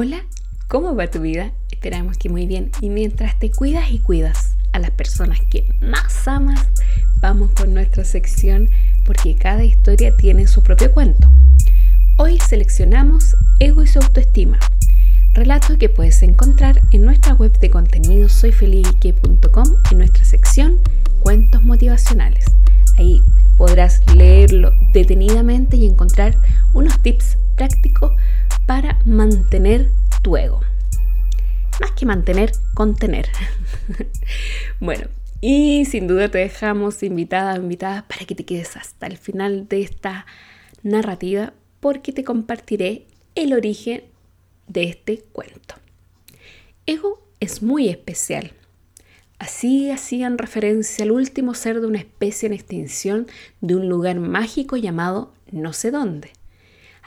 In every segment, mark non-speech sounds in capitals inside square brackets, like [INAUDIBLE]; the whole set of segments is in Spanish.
Hola, ¿cómo va tu vida? Esperamos que muy bien. Y mientras te cuidas y cuidas a las personas que más amas, vamos con nuestra sección porque cada historia tiene su propio cuento. Hoy seleccionamos Ego y su autoestima, relato que puedes encontrar en nuestra web de contenido soyfelique.com en nuestra sección Cuentos motivacionales. Ahí podrás leerlo detenidamente y encontrar unos tips prácticos para mantener tu ego. Más que mantener, contener. [LAUGHS] bueno, y sin duda te dejamos invitada, invitada para que te quedes hasta el final de esta narrativa porque te compartiré el origen de este cuento. Ego es muy especial. Así hacían referencia al último ser de una especie en extinción de un lugar mágico llamado no sé dónde.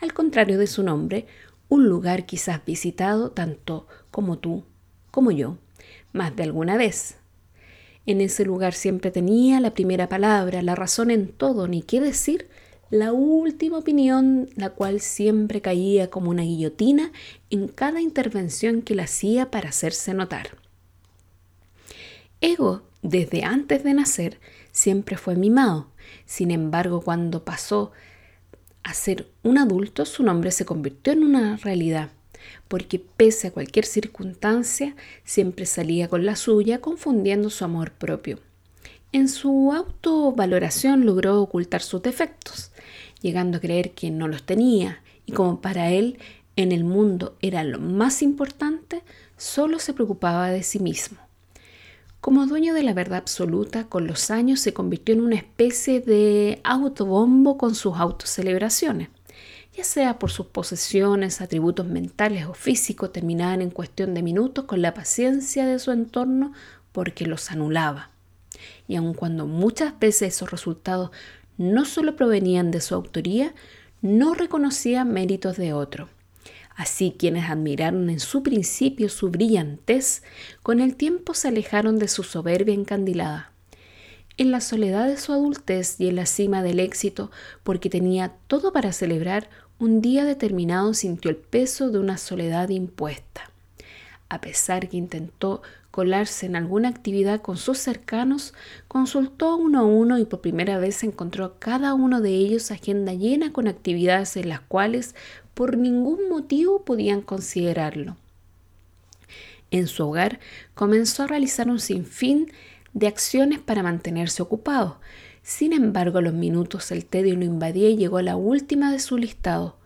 Al contrario de su nombre, un lugar quizás visitado tanto como tú, como yo, más de alguna vez. En ese lugar siempre tenía la primera palabra, la razón en todo, ni qué decir, la última opinión, la cual siempre caía como una guillotina en cada intervención que le hacía para hacerse notar. Ego, desde antes de nacer, siempre fue mimado. Sin embargo, cuando pasó a ser un adulto, su nombre se convirtió en una realidad, porque pese a cualquier circunstancia, siempre salía con la suya, confundiendo su amor propio. En su autovaloración logró ocultar sus defectos, llegando a creer que no los tenía, y como para él en el mundo era lo más importante, solo se preocupaba de sí mismo. Como dueño de la verdad absoluta, con los años se convirtió en una especie de autobombo con sus autocelebraciones. Ya sea por sus posesiones, atributos mentales o físicos, terminaban en cuestión de minutos con la paciencia de su entorno porque los anulaba. Y aun cuando muchas veces esos resultados no solo provenían de su autoría, no reconocía méritos de otro. Así quienes admiraron en su principio su brillantez, con el tiempo se alejaron de su soberbia encandilada. En la soledad de su adultez y en la cima del éxito, porque tenía todo para celebrar, un día determinado sintió el peso de una soledad impuesta. A pesar que intentó colarse en alguna actividad con sus cercanos, consultó uno a uno y por primera vez encontró a cada uno de ellos agenda llena con actividades en las cuales por ningún motivo podían considerarlo. En su hogar comenzó a realizar un sinfín de acciones para mantenerse ocupado. Sin embargo, a los minutos el tedio lo invadía y llegó a la última de su listado.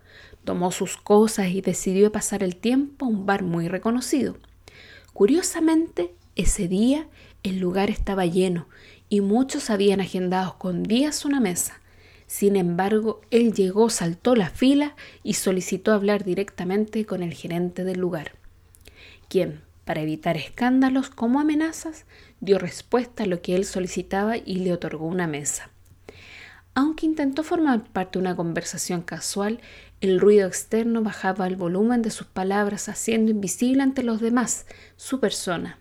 Tomó sus cosas y decidió pasar el tiempo a un bar muy reconocido. Curiosamente, ese día el lugar estaba lleno y muchos habían agendado con días una mesa. Sin embargo, él llegó, saltó la fila y solicitó hablar directamente con el gerente del lugar, quien, para evitar escándalos como amenazas, dio respuesta a lo que él solicitaba y le otorgó una mesa. Aunque intentó formar parte de una conversación casual, el ruido externo bajaba el volumen de sus palabras, haciendo invisible ante los demás su persona.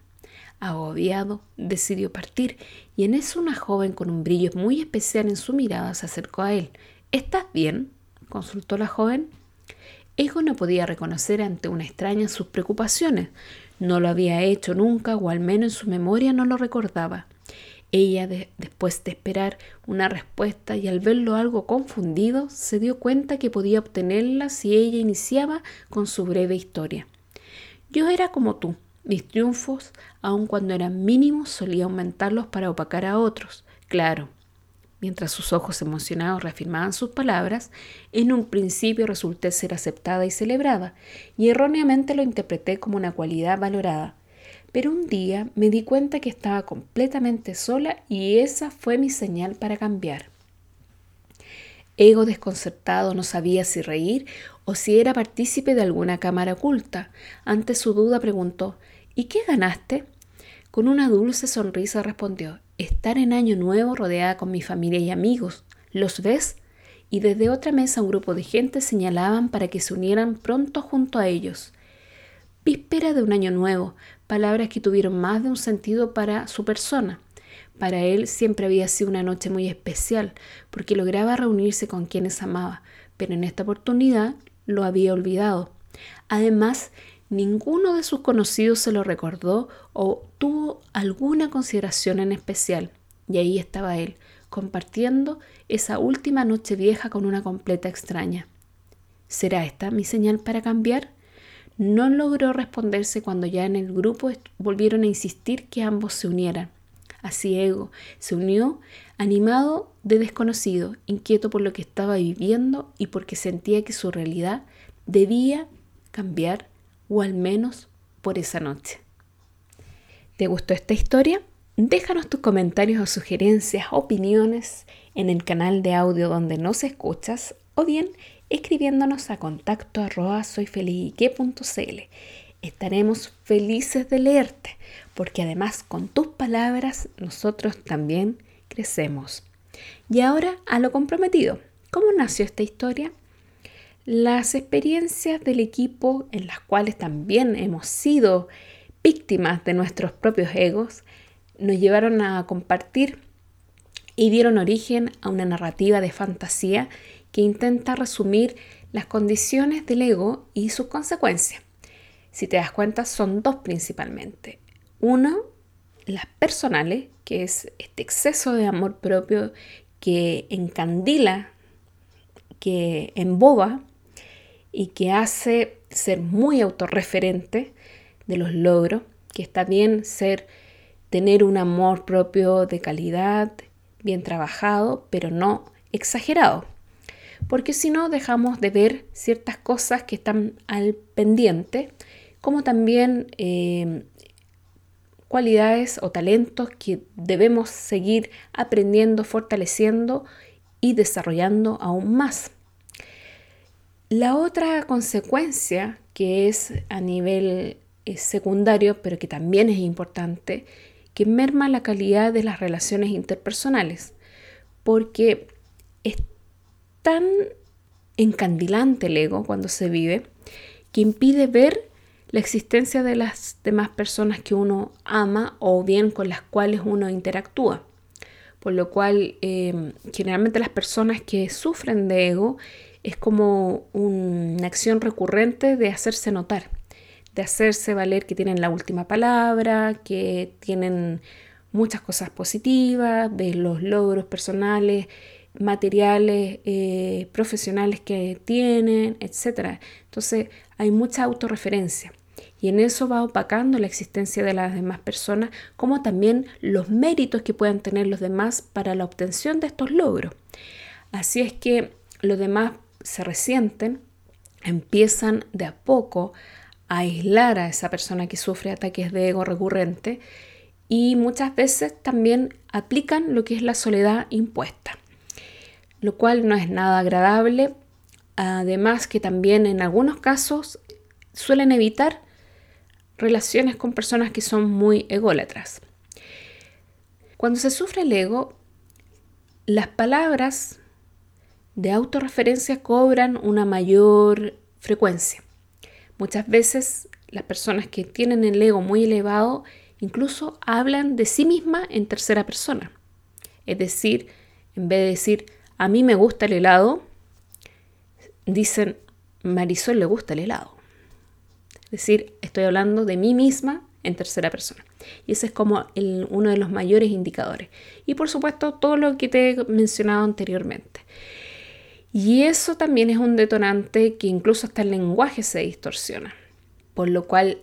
Agobiado, decidió partir y en eso una joven con un brillo muy especial en su mirada se acercó a él. ¿Estás bien? consultó la joven. Ego no podía reconocer ante una extraña sus preocupaciones. No lo había hecho nunca o al menos en su memoria no lo recordaba. Ella, después de esperar una respuesta y al verlo algo confundido, se dio cuenta que podía obtenerla si ella iniciaba con su breve historia. Yo era como tú, mis triunfos, aun cuando eran mínimos, solía aumentarlos para opacar a otros. Claro, mientras sus ojos emocionados reafirmaban sus palabras, en un principio resulté ser aceptada y celebrada, y erróneamente lo interpreté como una cualidad valorada. Pero un día me di cuenta que estaba completamente sola y esa fue mi señal para cambiar. Ego desconcertado no sabía si reír o si era partícipe de alguna cámara oculta. Ante su duda preguntó ¿Y qué ganaste? Con una dulce sonrisa respondió, estar en año nuevo rodeada con mi familia y amigos. ¿Los ves? Y desde otra mesa un grupo de gente señalaban para que se unieran pronto junto a ellos. Víspera de un año nuevo, palabras que tuvieron más de un sentido para su persona. Para él siempre había sido una noche muy especial, porque lograba reunirse con quienes amaba, pero en esta oportunidad lo había olvidado. Además, ninguno de sus conocidos se lo recordó o tuvo alguna consideración en especial. Y ahí estaba él, compartiendo esa última noche vieja con una completa extraña. ¿Será esta mi señal para cambiar? No logró responderse cuando ya en el grupo volvieron a insistir que ambos se unieran. Así Ego se unió animado de desconocido, inquieto por lo que estaba viviendo y porque sentía que su realidad debía cambiar o al menos por esa noche. ¿Te gustó esta historia? Déjanos tus comentarios o sugerencias, opiniones en el canal de audio donde nos escuchas o bien escribiéndonos a contacto. Estaremos felices de leerte porque además con tus palabras nosotros también crecemos. Y ahora a lo comprometido. ¿Cómo nació esta historia? Las experiencias del equipo en las cuales también hemos sido víctimas de nuestros propios egos nos llevaron a compartir y dieron origen a una narrativa de fantasía que intenta resumir las condiciones del ego y sus consecuencias. Si te das cuenta, son dos principalmente. Una, las personales, que es este exceso de amor propio que encandila, que emboba y que hace ser muy autorreferente de los logros, que está bien ser tener un amor propio de calidad, bien trabajado, pero no exagerado. Porque si no dejamos de ver ciertas cosas que están al pendiente, como también eh, cualidades o talentos que debemos seguir aprendiendo, fortaleciendo y desarrollando aún más. La otra consecuencia que es a nivel eh, secundario, pero que también es importante, que merma la calidad de las relaciones interpersonales, porque es tan encandilante el ego cuando se vive que impide ver la existencia de las demás personas que uno ama o bien con las cuales uno interactúa. Por lo cual, em, generalmente las personas que sufren de ego es como una acción recurrente de hacerse notar, de hacerse valer que tienen la última palabra, que tienen muchas cosas positivas, de los logros personales, materiales, eh, profesionales que tienen, etc. Entonces hay mucha autorreferencia y en eso va opacando la existencia de las demás personas, como también los méritos que puedan tener los demás para la obtención de estos logros. Así es que los demás se resienten, empiezan de a poco a aislar a esa persona que sufre ataques de ego recurrente y muchas veces también aplican lo que es la soledad impuesta, lo cual no es nada agradable, además que también en algunos casos suelen evitar relaciones con personas que son muy ególatras. Cuando se sufre el ego, las palabras de autorreferencia cobran una mayor frecuencia. Muchas veces las personas que tienen el ego muy elevado incluso hablan de sí misma en tercera persona. Es decir, en vez de decir a mí me gusta el helado, dicen Marisol le gusta el helado decir, estoy hablando de mí misma en tercera persona. Y ese es como uno de los mayores indicadores. Y por supuesto, todo lo que te he mencionado anteriormente. Y eso también es un detonante que incluso hasta el lenguaje se distorsiona. Por lo cual,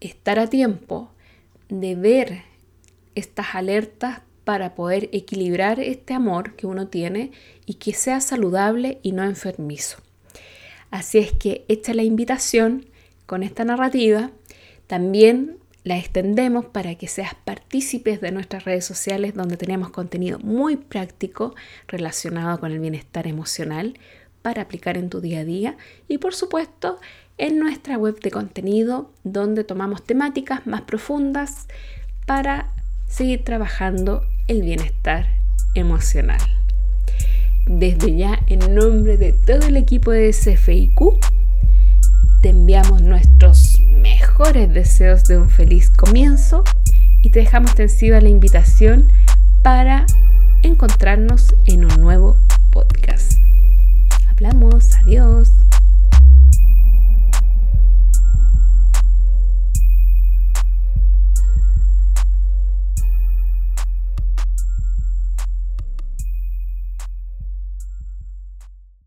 estar a tiempo de ver estas alertas para poder equilibrar este amor que uno tiene y que sea saludable y no enfermizo. Así es que echa la invitación con esta narrativa, también la extendemos para que seas partícipes de nuestras redes sociales donde tenemos contenido muy práctico relacionado con el bienestar emocional para aplicar en tu día a día y por supuesto en nuestra web de contenido donde tomamos temáticas más profundas para seguir trabajando el bienestar emocional. Desde ya, en nombre de todo el equipo de CFIQ, te enviamos nuestros mejores deseos de un feliz comienzo y te dejamos tensiva la invitación para encontrarnos en un nuevo podcast. Hablamos, adiós.